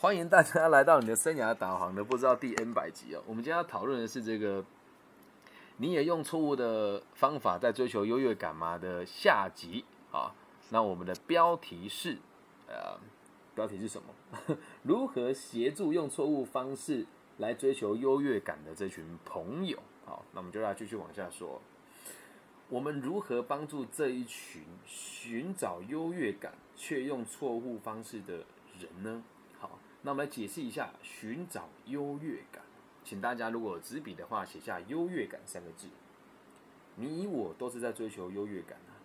欢迎大家来到你的生涯导航的不知道第 N 百集哦。我们今天要讨论的是这个，你也用错误的方法在追求优越感吗的下集啊。那我们的标题是，呃，标题是什么？如何协助用错误方式来追求优越感的这群朋友？好，那我们就来继续往下说。我们如何帮助这一群寻找优越感却用错误方式的人呢？那我们来解释一下寻找优越感，请大家如果有纸笔的话，写下“优越感”三个字。你我都是在追求优越感啊。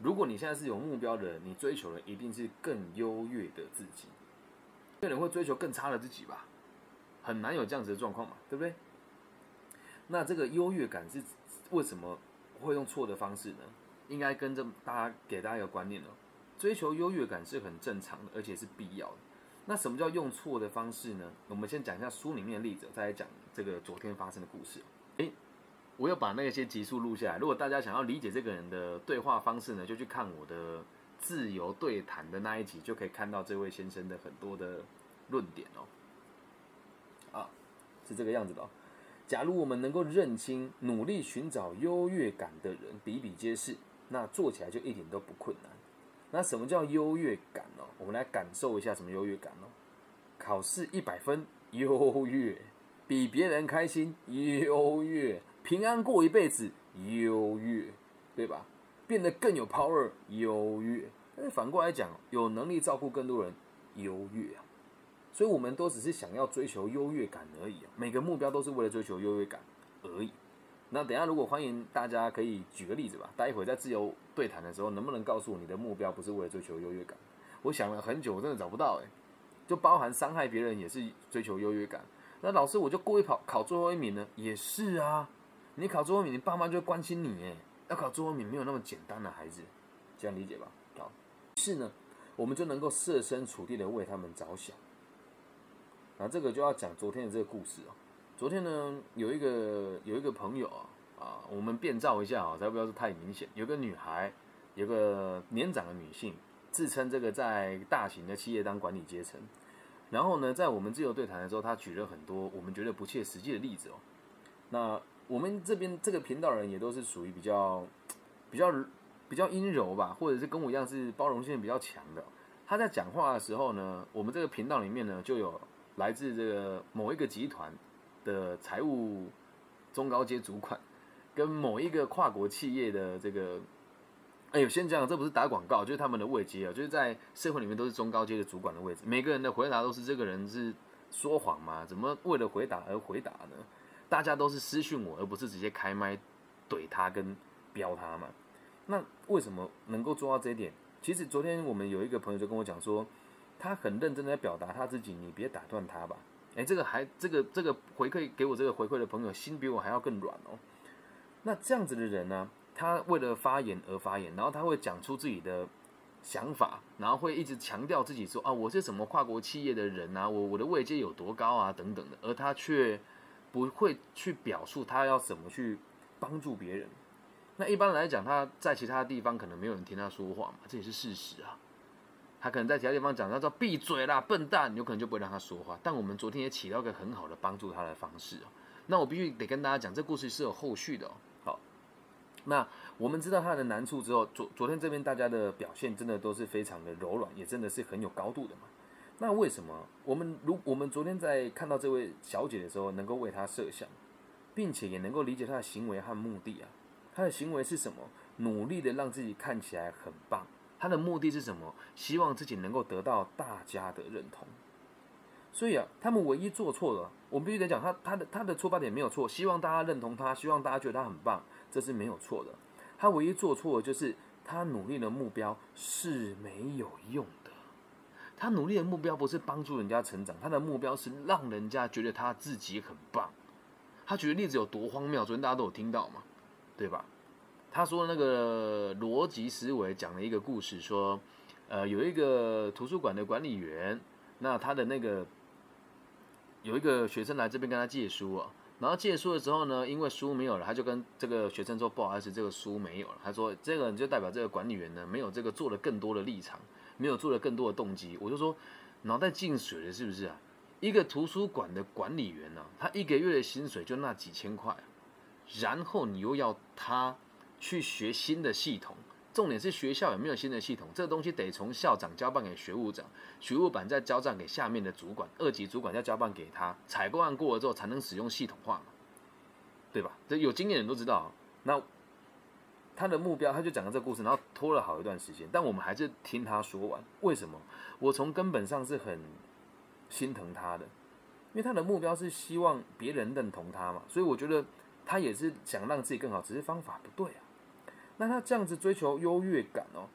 如果你现在是有目标的，你追求的一定是更优越的自己。有人会追求更差的自己吧？很难有这样子的状况嘛，对不对？那这个优越感是为什么会用错的方式呢？应该跟着大家给大家一个观念哦，追求优越感是很正常的，而且是必要的。那什么叫用错的方式呢？我们先讲一下书里面的例子，再来讲这个昨天发生的故事。诶，我要把那些集数录下来。如果大家想要理解这个人的对话方式呢，就去看我的自由对谈的那一集，就可以看到这位先生的很多的论点哦。啊，是这个样子的。假如我们能够认清，努力寻找优越感的人比比皆是，那做起来就一点都不困难。那什么叫优越感呢？我们来感受一下什么优越感哦。考试一百分，优越；比别人开心，优越；平安过一辈子，优越，对吧？变得更有 power，优越。但反过来讲，有能力照顾更多人，优越啊。所以，我们都只是想要追求优越感而已啊。每个目标都是为了追求优越感而已。那等下，如果欢迎大家可以举个例子吧。待会在自由对谈的时候，能不能告诉我你的目标不是为了追求优越感？我想了很久，我真的找不到哎。就包含伤害别人也是追求优越感。那老师，我就故意跑考最后一名呢？也是啊。你考最后一名，你爸妈就关心你哎。要考最后一名没有那么简单的孩子，这样理解吧？好。是呢，我们就能够设身处地的为他们着想。那这个就要讲昨天的这个故事哦。昨天呢，有一个有一个朋友啊，啊，我们变造一下啊，才不要是太明显。有个女孩，有个年长的女性，自称这个在大型的企业当管理阶层。然后呢，在我们自由对谈的时候，她举了很多我们觉得不切实际的例子哦。那我们这边这个频道人也都是属于比较比较比较阴柔吧，或者是跟我一样是包容性比较强的。他在讲话的时候呢，我们这个频道里面呢，就有来自这个某一个集团。的财务中高阶主管，跟某一个跨国企业的这个，哎呦，先讲，这不是打广告，就是他们的位阶啊，就是在社会里面都是中高阶的主管的位置。每个人的回答都是这个人是说谎吗？怎么为了回答而回答呢？大家都是私讯我，而不是直接开麦怼他跟飙他嘛？那为什么能够做到这一点？其实昨天我们有一个朋友就跟我讲说，他很认真的在表达他自己，你别打断他吧。哎，这个还这个这个回馈给我这个回馈的朋友心比我还要更软哦。那这样子的人呢，他为了发言而发言，然后他会讲出自己的想法，然后会一直强调自己说啊，我是什么跨国企业的人啊，我我的位阶有多高啊等等的，而他却不会去表述他要怎么去帮助别人。那一般来讲，他在其他地方可能没有人听他说话嘛，这也是事实啊。他可能在其他地方讲，他说闭嘴啦，笨蛋，有可能就不会让他说话。但我们昨天也起到一个很好的帮助他的方式哦。那我必须得跟大家讲，这故事是有后续的哦。好，那我们知道他的难处之后，昨昨天这边大家的表现真的都是非常的柔软，也真的是很有高度的嘛。那为什么我们如我们昨天在看到这位小姐的时候，能够为她设想，并且也能够理解她的行为和目的啊？她的行为是什么？努力的让自己看起来很棒。他的目的是什么？希望自己能够得到大家的认同。所以啊，他们唯一做错了，我们必须得讲，他他的他的出发点没有错，希望大家认同他，希望大家觉得他很棒，这是没有错的。他唯一做错的就是他努力的目标是没有用的。他努力的目标不是帮助人家成长，他的目标是让人家觉得他自己很棒。他举的例子有多荒谬？昨天大家都有听到嘛，对吧？他说那个逻辑思维讲了一个故事，说，呃，有一个图书馆的管理员，那他的那个有一个学生来这边跟他借书啊，然后借书的时候呢，因为书没有了，他就跟这个学生说不好意思，这个书没有了。他说这个就代表这个管理员呢没有这个做了更多的立场，没有做了更多的动机。我就说脑袋进水了，是不是啊？一个图书馆的管理员呢，他一个月的薪水就那几千块，然后你又要他去学新的系统，重点是学校有没有新的系统？这个东西得从校长交办给学务长，学务长再交办给下面的主管，二级主管再交办给他，采购案过了之后才能使用系统化嘛，对吧？这有经验的人都知道。那他的目标，他就讲了这个故事，然后拖了好一段时间，但我们还是听他说完。为什么？我从根本上是很。心疼他的，因为他的目标是希望别人认同他嘛，所以我觉得他也是想让自己更好，只是方法不对啊。那他这样子追求优越感哦，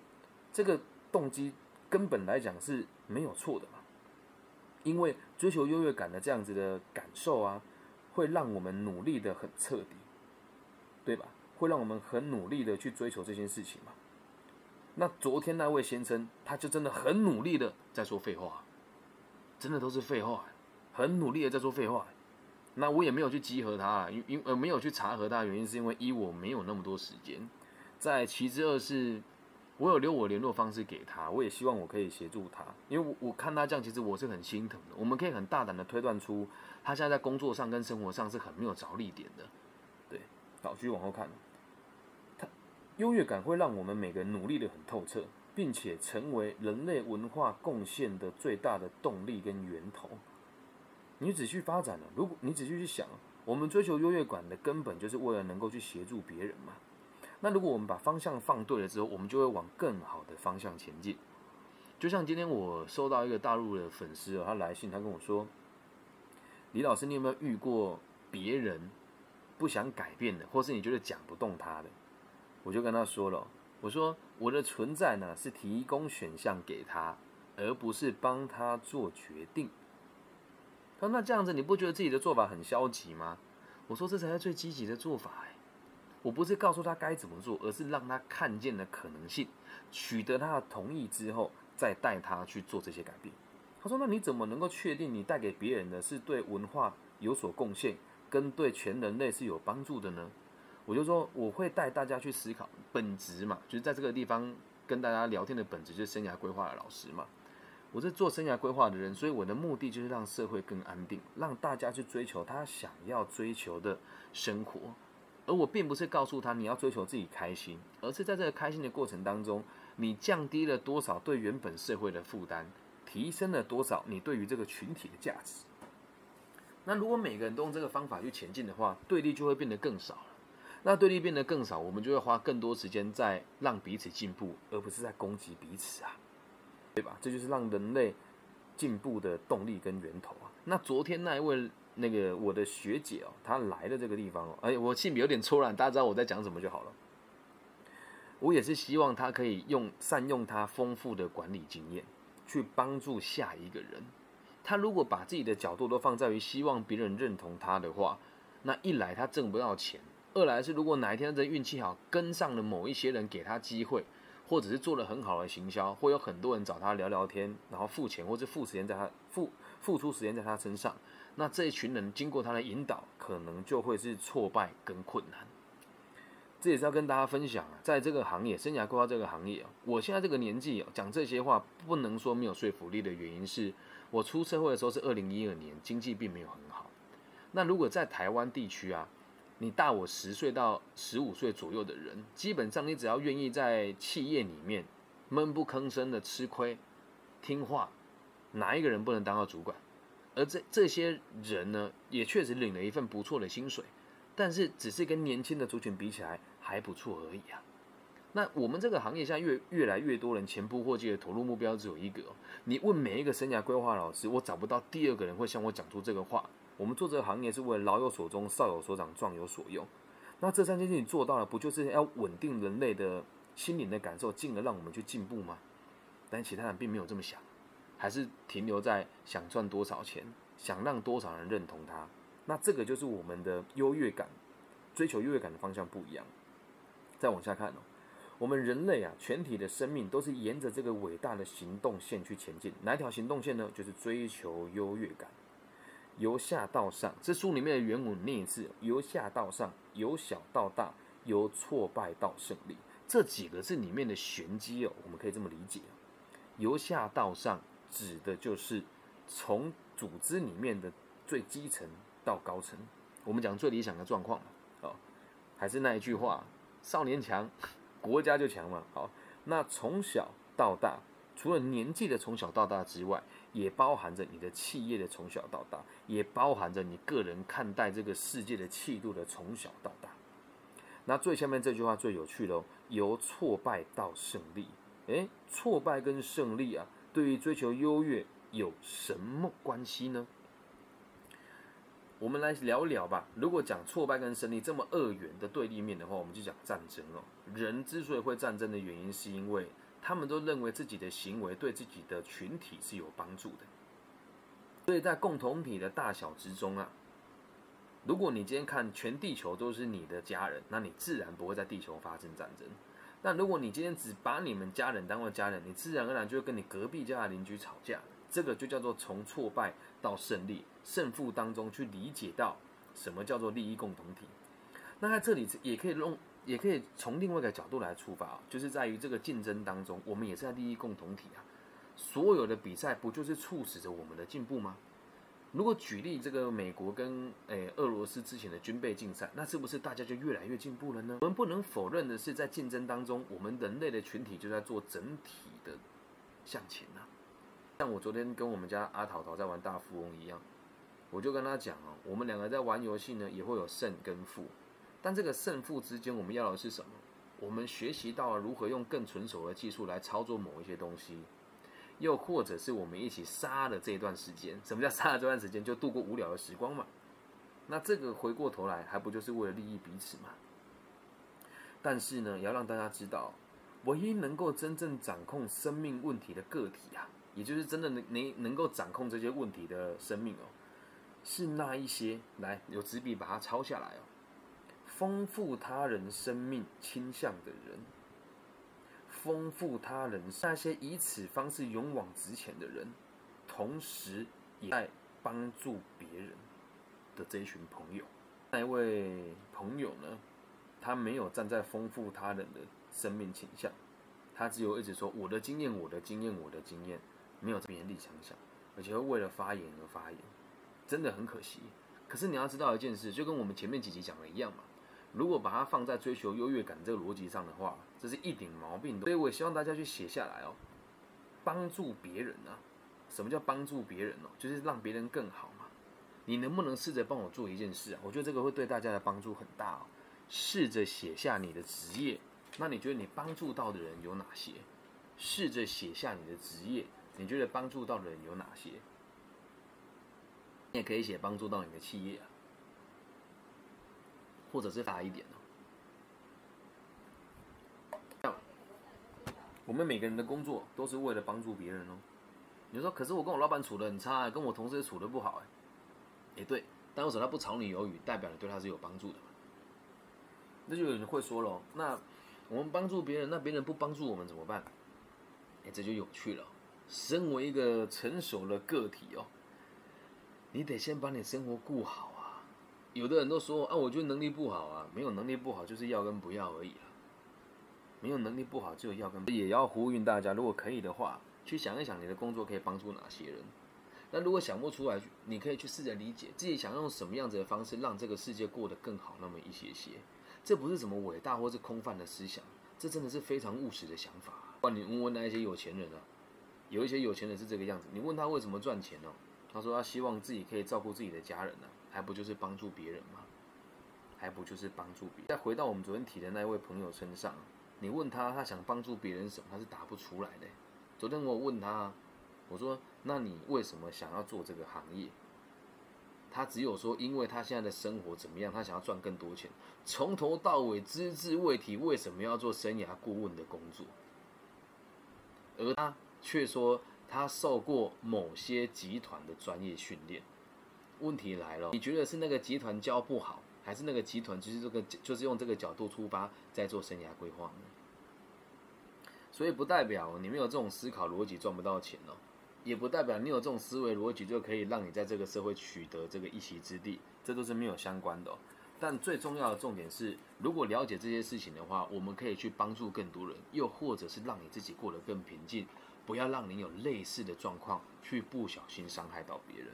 这个动机根本来讲是没有错的嘛。因为追求优越感的这样子的感受啊，会让我们努力的很彻底，对吧？会让我们很努力的去追求这件事情嘛。那昨天那位先生，他就真的很努力的在说废话。真的都是废话，很努力的在说废话。那我也没有去集合他，因因呃没有去查核他的原因是因为一我没有那么多时间。在其之二是，我有留我联络方式给他，我也希望我可以协助他，因为我我看他这样，其实我是很心疼的。我们可以很大胆的推断出，他现在在工作上跟生活上是很没有着力点的。对，好，继续往后看。他优越感会让我们每个人努力的很透彻。并且成为人类文化贡献的最大的动力跟源头。你仔细发展了，如果你仔细去想，我们追求优越感的根本就是为了能够去协助别人嘛。那如果我们把方向放对了之后，我们就会往更好的方向前进。就像今天我收到一个大陆的粉丝哦，他来信，他跟我说：“李老师，你有没有遇过别人不想改变的，或是你觉得讲不动他的？”我就跟他说了。我说我的存在呢是提供选项给他，而不是帮他做决定。他说那这样子你不觉得自己的做法很消极吗？我说这才是最积极的做法哎！我不是告诉他该怎么做，而是让他看见了可能性，取得他的同意之后，再带他去做这些改变。他说那你怎么能够确定你带给别人的是对文化有所贡献，跟对全人类是有帮助的呢？我就说我会带大家去思考本质嘛，就是在这个地方跟大家聊天的本质，就是生涯规划的老师嘛。我是做生涯规划的人，所以我的目的就是让社会更安定，让大家去追求他想要追求的生活。而我并不是告诉他你要追求自己开心，而是在这个开心的过程当中，你降低了多少对原本社会的负担，提升了多少你对于这个群体的价值。那如果每个人都用这个方法去前进的话，对立就会变得更少了。那对立变得更少，我们就会花更多时间在让彼此进步，而不是在攻击彼此啊，对吧？这就是让人类进步的动力跟源头啊。那昨天那一位那个我的学姐哦，她来的这个地方哦，哎，我性别有点错乱，大家知道我在讲什么就好了。我也是希望她可以用善用她丰富的管理经验，去帮助下一个人。她如果把自己的角度都放在于希望别人认同她的话，那一来她挣不到钱。二来是，如果哪一天这运气好，跟上了某一些人给他机会，或者是做了很好的行销，会有很多人找他聊聊天，然后付钱或者付时间在他付付出时间在他身上，那这一群人经过他的引导，可能就会是挫败跟困难。这也是要跟大家分享啊，在这个行业，生涯规划这个行业，我现在这个年纪讲这些话，不能说没有说服力的原因是，我出社会的时候是二零一二年，经济并没有很好。那如果在台湾地区啊。你大我十岁到十五岁左右的人，基本上你只要愿意在企业里面闷不吭声的吃亏、听话，哪一个人不能当到主管？而这这些人呢，也确实领了一份不错的薪水，但是只是跟年轻的族群比起来还不错而已啊。那我们这个行业现在越越来越多人前仆后继的投入目标只有一个，你问每一个生涯规划老师，我找不到第二个人会向我讲出这个话。我们做这个行业是为了老有所终、少有所长、壮有所用。那这三件事情做到了，不就是要稳定人类的心灵的感受，进而让我们去进步吗？但其他人并没有这么想，还是停留在想赚多少钱、想让多少人认同他。那这个就是我们的优越感、追求优越感的方向不一样。再往下看哦，我们人类啊，全体的生命都是沿着这个伟大的行动线去前进。哪一条行动线呢？就是追求优越感。由下到上，这书里面的原文念一次：由下到上，由小到大，由挫败到胜利。这几个字里面的玄机哦，我们可以这么理解：由下到上，指的就是从组织里面的最基层到高层，我们讲最理想的状况嘛哦，还是那一句话，少年强，国家就强嘛。好，那从小到大，除了年纪的从小到大之外，也包含着你的企业的从小到大，也包含着你个人看待这个世界的气度的从小到大。那最下面这句话最有趣喽，由挫败到胜利。诶，挫败跟胜利啊，对于追求优越有什么关系呢？我们来聊聊吧。如果讲挫败跟胜利这么二元的对立面的话，我们就讲战争哦。人之所以会战争的原因，是因为他们都认为自己的行为对自己的群体是有帮助的。所以在共同体的大小之中啊。如果你今天看全地球都是你的家人，那你自然不会在地球发生战争。那如果你今天只把你们家人当做家人，你自然而然就会跟你隔壁家的邻居吵架。这个就叫做从挫败到胜利，胜负当中去理解到什么叫做利益共同体。那在这里也可以用，也可以从另外一个角度来出发，就是在于这个竞争当中，我们也是在利益共同体啊。所有的比赛不就是促使着我们的进步吗？如果举例这个美国跟诶俄罗斯之前的军备竞赛，那是不是大家就越来越进步了呢？我们不能否认的是，在竞争当中，我们人类的群体就在做整体的向前呐。像我昨天跟我们家阿桃桃在玩大富翁一样，我就跟他讲哦，我们两个在玩游戏呢，也会有胜跟负，但这个胜负之间，我们要的是什么？我们学习到了如何用更纯熟的技术来操作某一些东西。又或者是我们一起杀了这段时间，什么叫杀了这段时间？就度过无聊的时光嘛。那这个回过头来，还不就是为了利益彼此嘛？但是呢，也要让大家知道，唯一能够真正掌控生命问题的个体啊，也就是真的能能能够掌控这些问题的生命哦，是那一些来有纸笔把它抄下来哦，丰富他人生命倾向的人。丰富他人，那些以此方式勇往直前的人，同时也在帮助别人的这一群朋友。那一位朋友呢，他没有站在丰富他人的生命倾向，他只有一直说我的经验，我的经验，我的经验，没有别人立场想，而且会为了发言而发言，真的很可惜。可是你要知道一件事，就跟我们前面几集讲的一样嘛。如果把它放在追求优越感这个逻辑上的话，这是一顶毛病。所以我也希望大家去写下来哦，帮助别人啊。什么叫帮助别人哦？就是让别人更好嘛。你能不能试着帮我做一件事啊？我觉得这个会对大家的帮助很大哦。试着写下你的职业，那你觉得你帮助到的人有哪些？试着写下你的职业，你觉得帮助到的人有哪些？你也可以写帮助到你的企业啊。或者是大一点哦。我们每个人的工作都是为了帮助别人哦。你说，可是我跟我老板处的很差，跟我同事也处的不好哎。也对，但为什么他不炒你鱿鱼，代表你对他是有帮助的嘛？那就有人会说了，那我们帮助别人，那别人不帮助我们怎么办？哎，这就有趣了。身为一个成熟的个体哦，你得先把你生活顾好。有的人都说啊，我觉得能力不好啊，没有能力不好，就是要跟不要而已了。没有能力不好，就要跟也要呼吁大家，如果可以的话，去想一想你的工作可以帮助哪些人。那如果想不出来，你可以去试着理解自己想用什么样子的方式让这个世界过得更好那么一些些。这不是什么伟大或是空泛的思想，这真的是非常务实的想法。不你问问那一些有钱人啊，有一些有钱人是这个样子，你问他为什么赚钱呢？他说他希望自己可以照顾自己的家人呢。还不就是帮助别人吗？还不就是帮助别人？再回到我们昨天提的那位朋友身上，你问他，他想帮助别人什么？他是答不出来的。昨天我问他，我说：“那你为什么想要做这个行业？”他只有说：“因为他现在的生活怎么样？他想要赚更多钱。”从头到尾只字未提为什么要做生涯顾问的工作，而他却说他受过某些集团的专业训练。问题来了，你觉得是那个集团教不好，还是那个集团就是这个就是用这个角度出发在做生涯规划呢？所以不代表你没有这种思考逻辑赚不到钱哦，也不代表你有这种思维逻辑就可以让你在这个社会取得这个一席之地，这都是没有相关的。但最重要的重点是，如果了解这些事情的话，我们可以去帮助更多人，又或者是让你自己过得更平静，不要让你有类似的状况去不小心伤害到别人。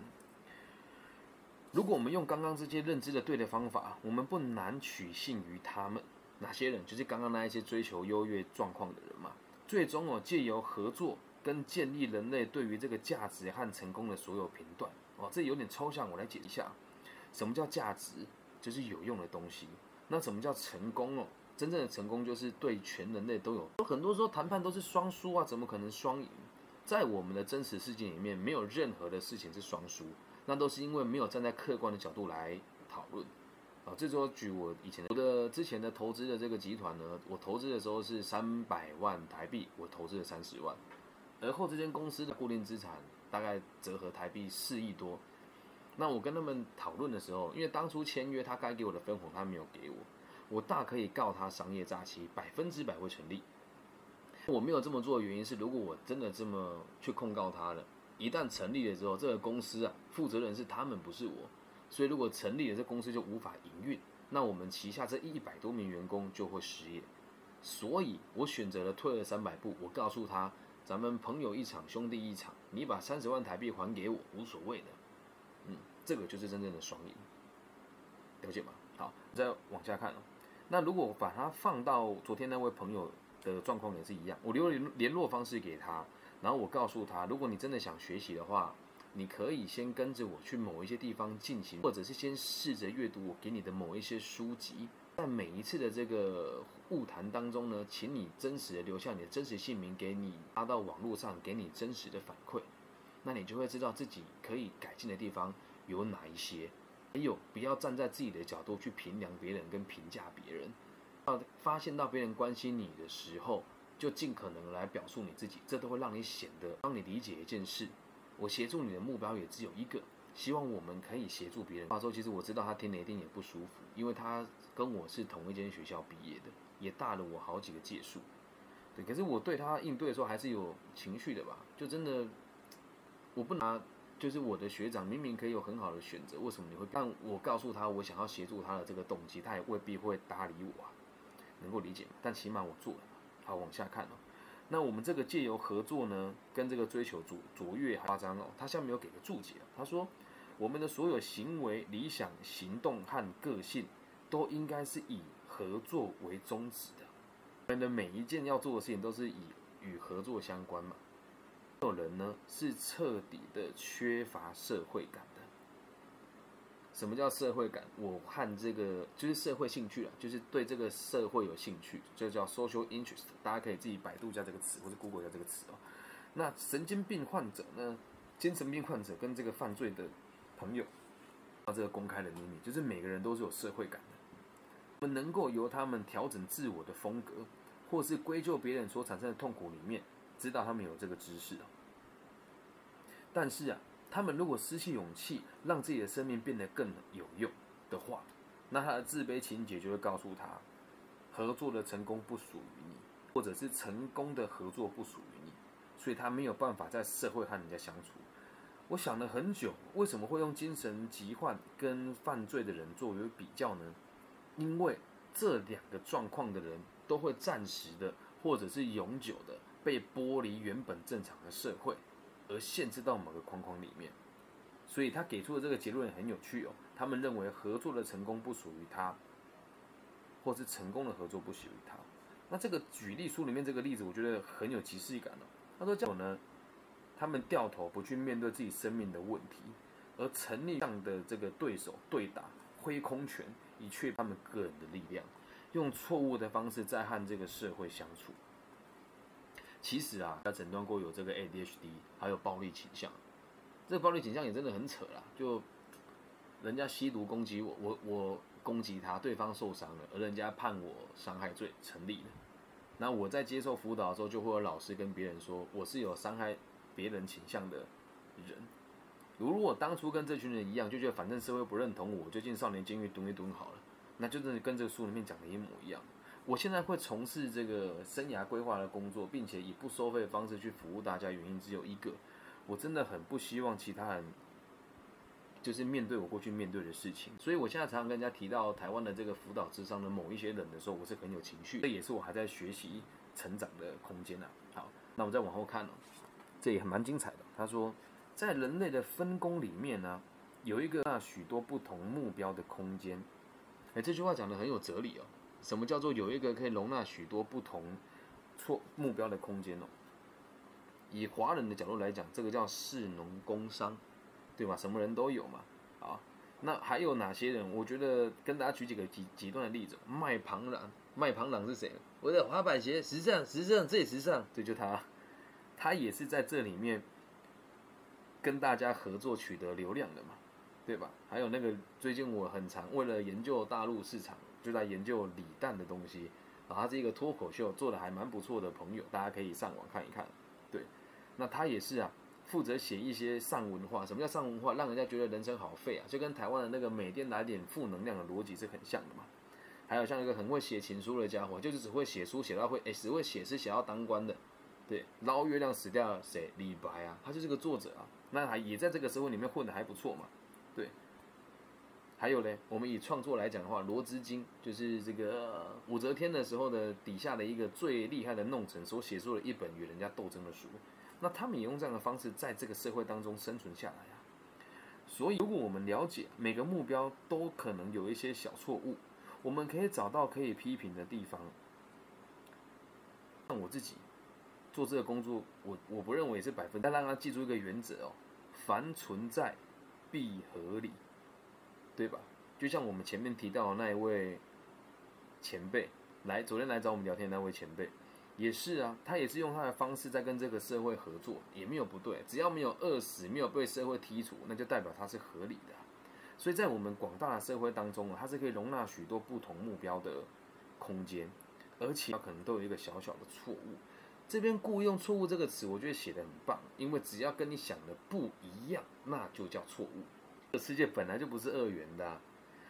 如果我们用刚刚这些认知的对的方法，我们不难取信于他们。哪些人？就是刚刚那一些追求优越状况的人嘛。最终哦，借由合作跟建立人类对于这个价值和成功的所有评断哦，这有点抽象，我来解一下。什么叫价值？就是有用的东西。那什么叫成功哦？真正的成功就是对全人类都有。很多时候谈判都是双输啊，怎么可能双赢？在我们的真实世界里面，没有任何的事情是双输。那都是因为没有站在客观的角度来讨论，啊，这时候举我以前的我的之前的投资的这个集团呢，我投资的时候是三百万台币，我投资了三十万，而后这间公司的固定资产大概折合台币四亿多，那我跟他们讨论的时候，因为当初签约他该给我的分红他没有给我，我大可以告他商业诈欺，百分之百会成立。我没有这么做的原因是，如果我真的这么去控告他了。一旦成立了之后，这个公司啊，负责人是他们，不是我。所以如果成立了，这公司就无法营运，那我们旗下这一百多名员工就会失业。所以我选择了退了三百步，我告诉他，咱们朋友一场，兄弟一场，你把三十万台币还给我，无所谓的。嗯，这个就是真正的双赢，了解吗？好，再往下看。那如果把它放到昨天那位朋友的状况也是一样，我留联联络方式给他。然后我告诉他，如果你真的想学习的话，你可以先跟着我去某一些地方进行，或者是先试着阅读我给你的某一些书籍。在每一次的这个晤谈当中呢，请你真实的留下你的真实姓名，给你发到网络上，给你真实的反馈，那你就会知道自己可以改进的地方有哪一些。还有，不要站在自己的角度去评量别人跟评价别人，要发现到别人关心你的时候。就尽可能来表述你自己，这都会让你显得帮你理解一件事。我协助你的目标也只有一个，希望我们可以协助别人。话说，其实我知道他听了一定也不舒服，因为他跟我是同一间学校毕业的，也大了我好几个届数。对，可是我对他应对的时候还是有情绪的吧？就真的，我不拿，就是我的学长明明可以有很好的选择，为什么你会？但我告诉他我想要协助他的这个动机，他也未必会搭理我啊，能够理解吗？但起码我做了。好，往下看哦。那我们这个借由合作呢，跟这个追求卓卓越夸张哦。他下面有给个注解，他说我们的所有行为、理想、行动和个性，都应该是以合作为宗旨的。我们的每一件要做的事情，都是以与合作相关嘛。有人呢，是彻底的缺乏社会感。什么叫社会感？我和这个就是社会兴趣啊，就是对这个社会有兴趣，就叫 social interest。大家可以自己百度一下这个词，或者 Google 一下这个词哦。那神经病患者呢？精神病患者跟这个犯罪的朋友，啊，这个公开的秘密，就是每个人都是有社会感的。我们能够由他们调整自我的风格，或是归咎别人所产生的痛苦里面，知道他们有这个知识哦。但是啊。他们如果失去勇气，让自己的生命变得更有用的话，那他的自卑情节就会告诉他，合作的成功不属于你，或者是成功的合作不属于你，所以他没有办法在社会和人家相处。我想了很久，为什么会用精神疾患跟犯罪的人作为比较呢？因为这两个状况的人都会暂时的，或者是永久的被剥离原本正常的社会。而限制到某个框框里面，所以他给出的这个结论很有趣哦。他们认为合作的成功不属于他，或是成功的合作不属于他。那这个举例书里面这个例子，我觉得很有即视感哦。他说：“叫呢，他们掉头不去面对自己生命的问题，而成立这样的这个对手对打，挥空拳以确他们个人的力量，用错误的方式在和这个社会相处。”其实啊，他诊断过有这个 ADHD，还有暴力倾向。这个暴力倾向也真的很扯啦，就人家吸毒攻击我，我我攻击他，对方受伤了，而人家判我伤害罪成立了。那我在接受辅导的时候，就会有老师跟别人说，我是有伤害别人倾向的人。如果当初跟这群人一样，就觉得反正社会不认同我，就进少年监狱蹲一蹲好了，那就真的跟这个书里面讲的一模一样。我现在会从事这个生涯规划的工作，并且以不收费的方式去服务大家，原因只有一个，我真的很不希望其他人就是面对我过去面对的事情。所以我现在常常跟人家提到台湾的这个辅导智商的某一些人的时候，我是很有情绪，这也是我还在学习成长的空间呐。好，那我再往后看哦。这也蛮精彩的。他说，在人类的分工里面呢，有一个那许多不同目标的空间。哎，这句话讲的很有哲理哦。什么叫做有一个可以容纳许多不同错目标的空间哦？以华人的角度来讲，这个叫士农工商，对吧？什么人都有嘛。啊，那还有哪些人？我觉得跟大家举几个极极端的例子。卖庞然，卖庞然是谁？我的滑板鞋时尚，时尚最时尚，这就他，他也是在这里面跟大家合作取得流量的嘛，对吧？还有那个最近我很常为了研究大陆市场，就在研究李诞的东西，啊，他是一个脱口秀做的还蛮不错的朋友，大家可以上网看一看，对。那他也是啊，负责写一些上文化。什么叫上文化？让人家觉得人生好废啊，就跟台湾的那个每天来点负能量的逻辑是很像的嘛。还有像一个很会写情书的家伙，就是只会写书写到会，哎，只会写诗写到当官的，对，捞月亮死掉谁？李白啊，他就是个作者啊，那还也在这个社会里面混得还不错嘛，对。还有呢，我们以创作来讲的话，罗织经就是这个武则天的时候的底下的一个最厉害的弄臣所写出了一本与人家斗争的书。那他们也用这样的方式在这个社会当中生存下来啊。所以，如果我们了解每个目标都可能有一些小错误，我们可以找到可以批评的地方。像我自己做这个工作，我我不认为是百分，但让他记住一个原则哦：凡存在必合理，对吧？就像我们前面提到的那一位前辈，来昨天来找我们聊天那位前辈。也是啊，他也是用他的方式在跟这个社会合作，也没有不对。只要没有饿死，没有被社会剔除，那就代表他是合理的。所以在我们广大的社会当中啊，它是可以容纳许多不同目标的空间，而且可能都有一个小小的错误。这边故意用“错误”这个词，我觉得写的很棒，因为只要跟你想的不一样，那就叫错误。这世界本来就不是二元的。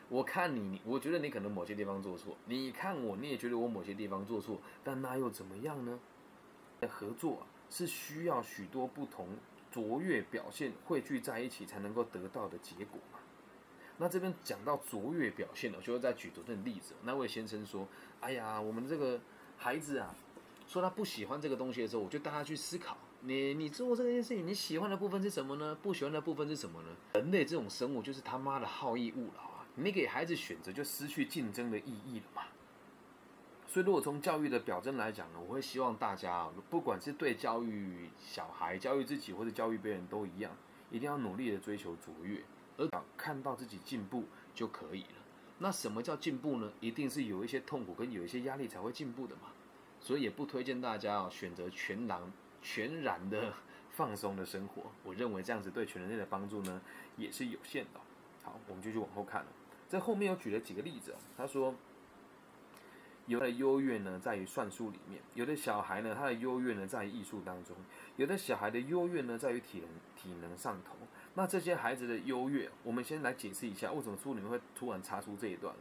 我看你，我觉得你可能某些地方做错。你看我，你也觉得我某些地方做错，但那又怎么样呢？合作啊，是需要许多不同卓越表现汇聚在一起才能够得到的结果嘛。那这边讲到卓越表现了，就会再举昨天的例子。那位先生说：“哎呀，我们这个孩子啊，说他不喜欢这个东西的时候，我就带他去思考，你你做这件事情，你喜欢的部分是什么呢？不喜欢的部分是什么呢？人类这种生物就是他妈的好逸恶劳啊。”你给孩子选择，就失去竞争的意义了嘛？所以，如果从教育的表征来讲呢，我会希望大家啊，不管是对教育小孩、教育自己或者教育别人都一样，一定要努力的追求卓越，而看到自己进步就可以了。那什么叫进步呢？一定是有一些痛苦跟有一些压力才会进步的嘛。所以也不推荐大家啊选择全狼全然的放松的生活。我认为这样子对全人类的帮助呢也是有限的。好，我们继续往后看了。在后面又举了几个例子。他说，有的优越呢在于算术里面，有的小孩呢他的优越呢在于艺术当中，有的小孩的优越呢在于体能体能上头。那这些孩子的优越，我们先来解释一下，为什么书里面会突然插出这一段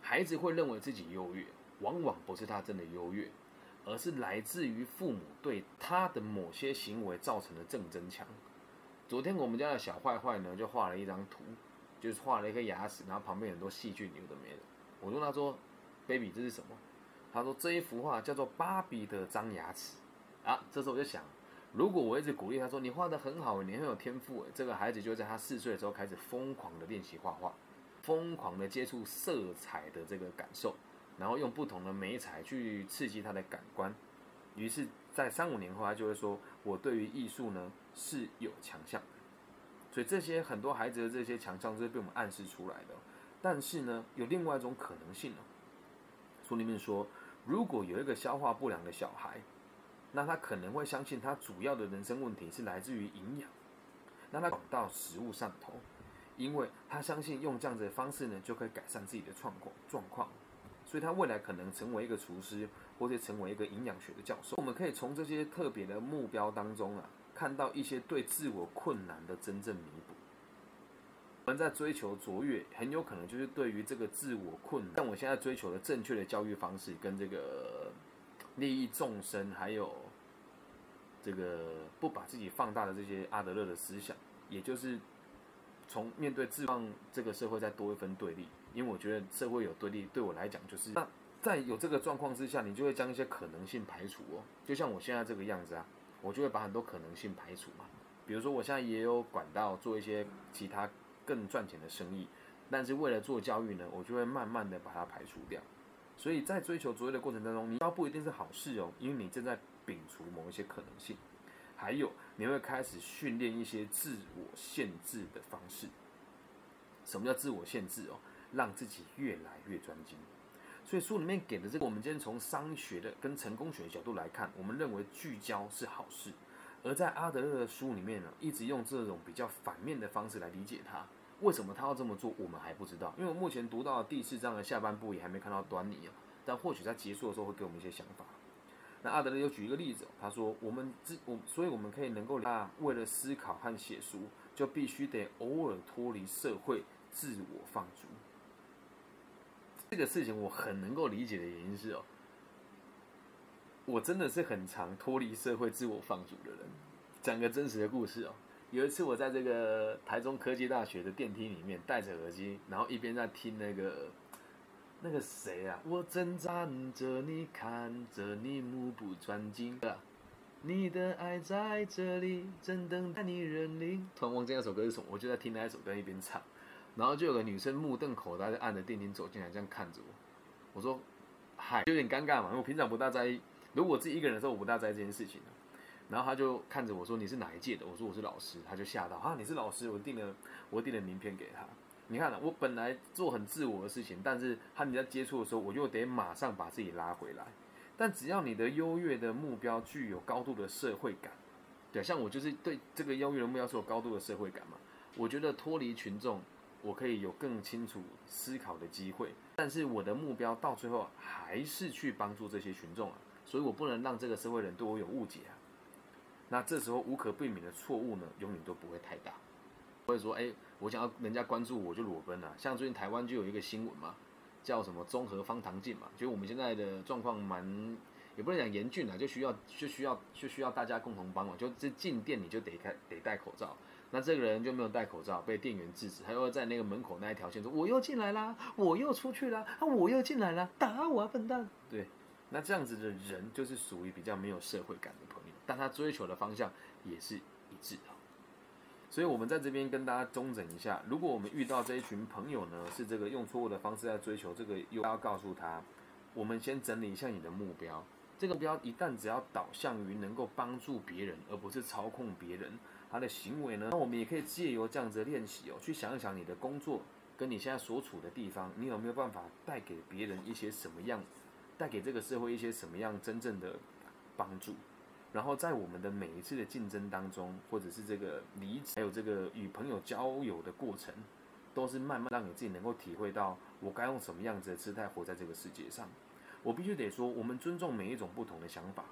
孩子会认为自己优越，往往不是他真的优越，而是来自于父母对他的某些行为造成的正增强。昨天我们家的小坏坏呢，就画了一张图。就是画了一颗牙齿，然后旁边很多细菌，有的没的。我问他说：“baby，这是什么？”他说：“这一幅画叫做芭比的脏牙齿。”啊，这时候我就想，如果我一直鼓励他说：“你画的很好，你很有天赋。”这个孩子就在他四岁的时候开始疯狂的练习画画，疯狂的接触色彩的这个感受，然后用不同的媒材去刺激他的感官。于是，在三五年后，他就会说：“我对于艺术呢是有强项。”所以这些很多孩子的这些强项都是被我们暗示出来的，但是呢，有另外一种可能性哦。书里面说，如果有一个消化不良的小孩，那他可能会相信他主要的人生问题是来自于营养，那他到食物上头，因为他相信用这样子的方式呢，就可以改善自己的状况状况，所以他未来可能成为一个厨师，或者成为一个营养学的教授。我们可以从这些特别的目标当中啊。看到一些对自我困难的真正弥补，我们在追求卓越，很有可能就是对于这个自我困难。像我现在追求的正确的教育方式，跟这个利益众生，还有这个不把自己放大的这些阿德勒的思想，也就是从面对自望这个社会再多一分对立。因为我觉得社会有对立，对我来讲就是那在有这个状况之下，你就会将一些可能性排除哦。就像我现在这个样子啊。我就会把很多可能性排除嘛。比如说，我现在也有管道做一些其他更赚钱的生意，但是为了做教育呢，我就会慢慢的把它排除掉。所以在追求卓越的过程当中，你要不一定是好事哦，因为你正在摒除某一些可能性。还有，你会开始训练一些自我限制的方式。什么叫自我限制哦？让自己越来越专精。所以书里面给的这个，我们今天从商学的跟成功学的角度来看，我们认为聚焦是好事。而在阿德勒的书里面呢，一直用这种比较反面的方式来理解他。为什么他要这么做，我们还不知道。因为我目前读到第四章的下半部也还没看到端倪啊。但或许在结束的时候会给我们一些想法。那阿德勒又举一个例子，他说：“我们自我，所以我们可以能够啊，为了思考和写书，就必须得偶尔脱离社会，自我放逐。”这个事情我很能够理解的原因是哦，我真的是很常脱离社会、自我放逐的人。讲个真实的故事哦，有一次我在这个台中科技大学的电梯里面戴着耳机，然后一边在听那个那个谁啊，我正站着你，看着你，目不转睛的。你的爱在这里，正等待你认领。突然忘记那首歌是什么，我就在听那一首歌一边唱。然后就有个女生目瞪口呆的按着电梯走进来，这样看着我。我说：“嗨，有点尴尬嘛，因为我平常不大在意。如果自己一个人的时候，我不大在意这件事情然后他就看着我说：“你是哪一届的？”我说：“我是老师。”他就吓到啊！你是老师？我订了，我订了名片给他。你看，我本来做很自我的事情，但是和你在接触的时候，我就得马上把自己拉回来。但只要你的优越的目标具有高度的社会感，对，像我就是对这个优越的目标是有高度的社会感嘛。我觉得脱离群众。我可以有更清楚思考的机会，但是我的目标到最后还是去帮助这些群众啊，所以我不能让这个社会人对我有误解啊。那这时候无可避免的错误呢，永远都不会太大。或者说，哎，我想要人家关注我就裸奔了。像最近台湾就有一个新闻嘛，叫什么综合方糖镜嘛，就我们现在的状况蛮，也不能讲严峻啊，就需要就需要就需要大家共同帮忙，就这进店你就得开得戴口罩。那这个人就没有戴口罩，被店员制止，他又在那个门口那一条线说：“我又进来啦，我又出去啦，啊，我又进来啦，打我啊，笨蛋！”对，那这样子的人就是属于比较没有社会感的朋友，但他追求的方向也是一致的。所以，我们在这边跟大家中整一下：如果我们遇到这一群朋友呢，是这个用错误的方式在追求这个，又要告诉他，我们先整理一下你的目标。这个目标一旦只要导向于能够帮助别人，而不是操控别人。他的行为呢？那我们也可以借由这样子的练习哦，去想一想你的工作跟你现在所处的地方，你有没有办法带给别人一些什么样，带给这个社会一些什么样真正的帮助？然后在我们的每一次的竞争当中，或者是这个离还有这个与朋友交友的过程，都是慢慢让你自己能够体会到，我该用什么样子的姿态活在这个世界上。我必须得说，我们尊重每一种不同的想法。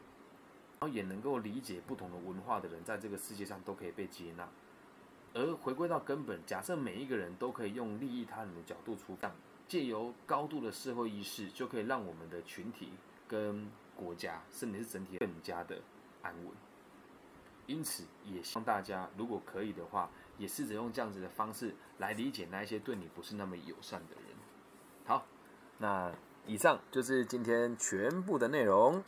然后也能够理解不同的文化的人，在这个世界上都可以被接纳。而回归到根本，假设每一个人都可以用利益他人的角度出发，借由高度的社会意识，就可以让我们的群体跟国家，甚至是整体更加的安稳。因此，也希望大家如果可以的话，也试着用这样子的方式来理解那一些对你不是那么友善的人。好，那以上就是今天全部的内容。